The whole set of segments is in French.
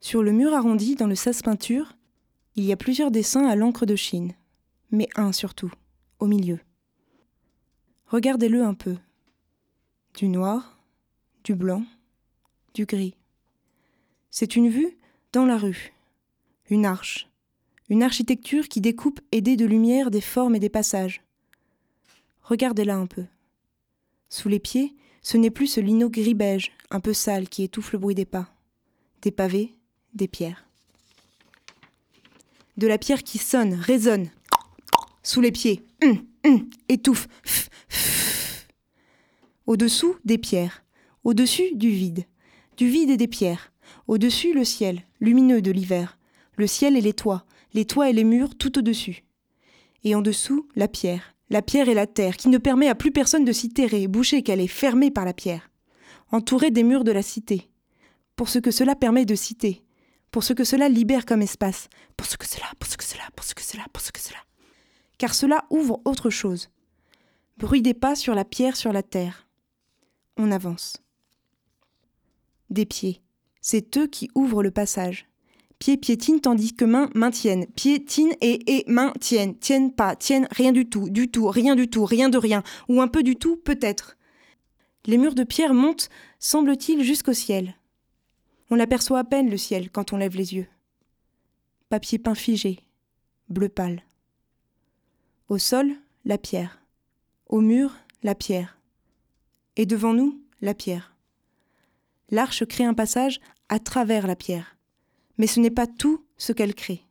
Sur le mur arrondi dans le sas peinture, il y a plusieurs dessins à l'encre de Chine, mais un surtout, au milieu. Regardez-le un peu. Du noir, du blanc, du gris. C'est une vue dans la rue, une arche, une architecture qui découpe aidée de lumière des formes et des passages. Regardez-la un peu. Sous les pieds, ce n'est plus ce lino gris-beige, un peu sale, qui étouffe le bruit des pas. Des pavés, des pierres. De la pierre qui sonne, résonne. Sous les pieds, hum, hum, étouffe. Au-dessous, des pierres. Au-dessus, du vide. Du vide et des pierres. Au-dessus, le ciel, lumineux de l'hiver. Le ciel et les toits, les toits et les murs tout au-dessus. Et en dessous, la pierre, la pierre et la terre, qui ne permet à plus personne de s'y terrer, bouchée qu'elle est fermée par la pierre, entourée des murs de la cité. Pour ce que cela permet de citer, pour ce que cela libère comme espace, pour ce que cela, pour ce que cela, pour ce que cela, pour ce que cela. Car cela ouvre autre chose. Bruit des pas sur la pierre, sur la terre. On avance. Des pieds. C'est eux qui ouvrent le passage. Pieds piétinent tandis que mains maintiennent. Piétinent et, et mains tiennent. Tiennent pas, tiennent rien du tout, du tout, rien du tout, rien de rien. Ou un peu du tout, peut-être. Les murs de pierre montent, semble-t-il, jusqu'au ciel. On l'aperçoit à peine le ciel quand on lève les yeux. Papier peint figé, bleu pâle. Au sol, la pierre. Au mur, la pierre. Et devant nous, la pierre. L'arche crée un passage à travers la pierre. Mais ce n'est pas tout ce qu'elle crée.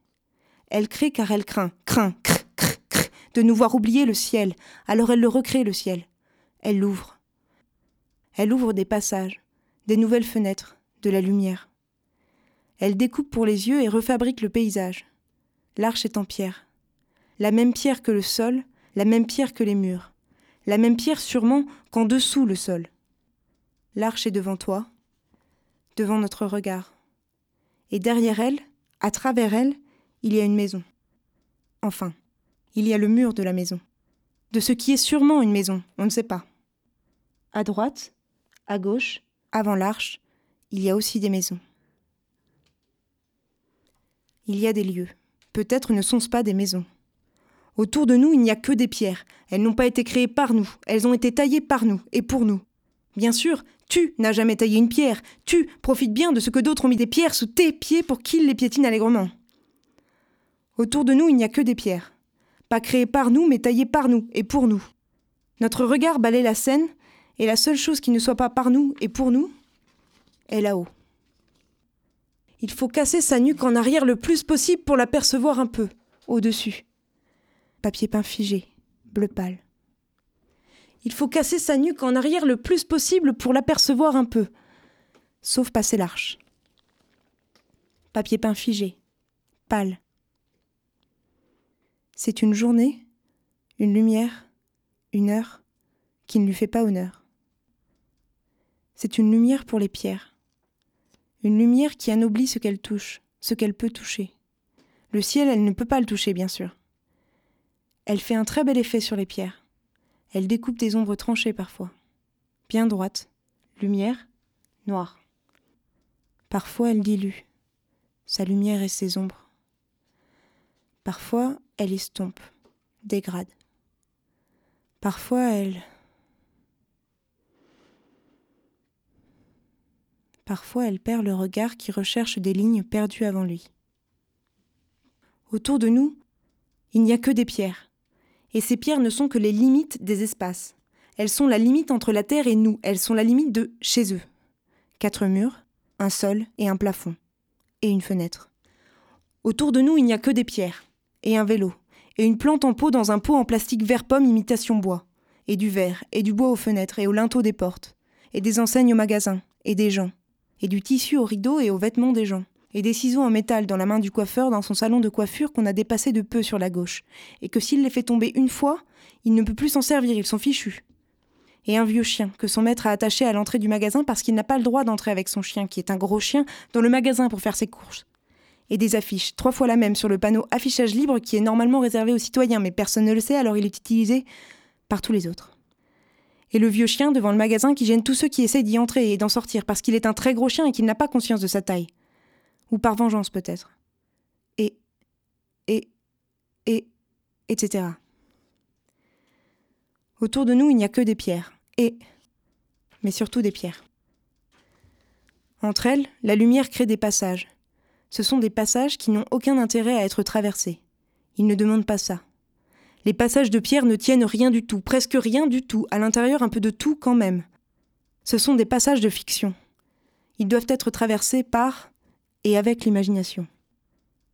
Elle crée car elle craint, craint, cr, cr, cr, de nous voir oublier le ciel, alors elle le recrée le ciel. Elle l'ouvre. Elle ouvre des passages, des nouvelles fenêtres, de la lumière. Elle découpe pour les yeux et refabrique le paysage. L'arche est en pierre. La même pierre que le sol, la même pierre que les murs. La même pierre sûrement qu'en dessous le sol. L'arche est devant toi, devant notre regard et derrière elle, à travers elle, il y a une maison. Enfin, il y a le mur de la maison. De ce qui est sûrement une maison, on ne sait pas. À droite, à gauche, avant l'arche, il y a aussi des maisons. Il y a des lieux. Peut-être ne sont-ce pas des maisons. Autour de nous, il n'y a que des pierres. Elles n'ont pas été créées par nous, elles ont été taillées par nous et pour nous. Bien sûr, tu n'as jamais taillé une pierre. Tu profites bien de ce que d'autres ont mis des pierres sous tes pieds pour qu'ils les piétinent allègrement. Autour de nous, il n'y a que des pierres. Pas créées par nous, mais taillées par nous et pour nous. Notre regard balaye la scène, et la seule chose qui ne soit pas par nous et pour nous est là-haut. Il faut casser sa nuque en arrière le plus possible pour l'apercevoir un peu, au-dessus. Papier peint figé, bleu pâle. Il faut casser sa nuque en arrière le plus possible pour l'apercevoir un peu. Sauf passer l'arche. Papier peint figé, pâle. C'est une journée, une lumière, une heure qui ne lui fait pas honneur. C'est une lumière pour les pierres. Une lumière qui anoblit ce qu'elle touche, ce qu'elle peut toucher. Le ciel, elle ne peut pas le toucher, bien sûr. Elle fait un très bel effet sur les pierres. Elle découpe des ombres tranchées parfois. Bien droite, lumière, noire. Parfois elle dilue, sa lumière et ses ombres. Parfois elle estompe, dégrade. Parfois elle... Parfois elle perd le regard qui recherche des lignes perdues avant lui. Autour de nous, il n'y a que des pierres. Et ces pierres ne sont que les limites des espaces. Elles sont la limite entre la Terre et nous, elles sont la limite de chez eux. Quatre murs, un sol et un plafond, et une fenêtre. Autour de nous, il n'y a que des pierres, et un vélo, et une plante en pot dans un pot en plastique vert pomme imitation bois, et du verre, et du bois aux fenêtres et aux linteaux des portes, et des enseignes aux magasins, et des gens, et du tissu aux rideaux et aux vêtements des gens et des ciseaux en métal dans la main du coiffeur dans son salon de coiffure qu'on a dépassé de peu sur la gauche, et que s'il les fait tomber une fois, il ne peut plus s'en servir, ils sont fichus. Et un vieux chien que son maître a attaché à l'entrée du magasin parce qu'il n'a pas le droit d'entrer avec son chien, qui est un gros chien, dans le magasin pour faire ses courses. Et des affiches, trois fois la même sur le panneau affichage libre qui est normalement réservé aux citoyens, mais personne ne le sait alors il est utilisé par tous les autres. Et le vieux chien devant le magasin qui gêne tous ceux qui essaient d'y entrer et d'en sortir parce qu'il est un très gros chien et qu'il n'a pas conscience de sa taille. ou par vengeance peut-être. Et, et, et, etc. Autour de nous, il n'y a que des pierres, et, mais surtout des pierres. Entre elles, la lumière crée des passages. Ce sont des passages qui n'ont aucun intérêt à être traversés. Ils ne demandent pas ça. Les passages de pierre ne tiennent rien du tout, presque rien du tout, à l'intérieur un peu de tout quand même. Ce sont des passages de fiction. Ils doivent être traversés par et avec l'imagination.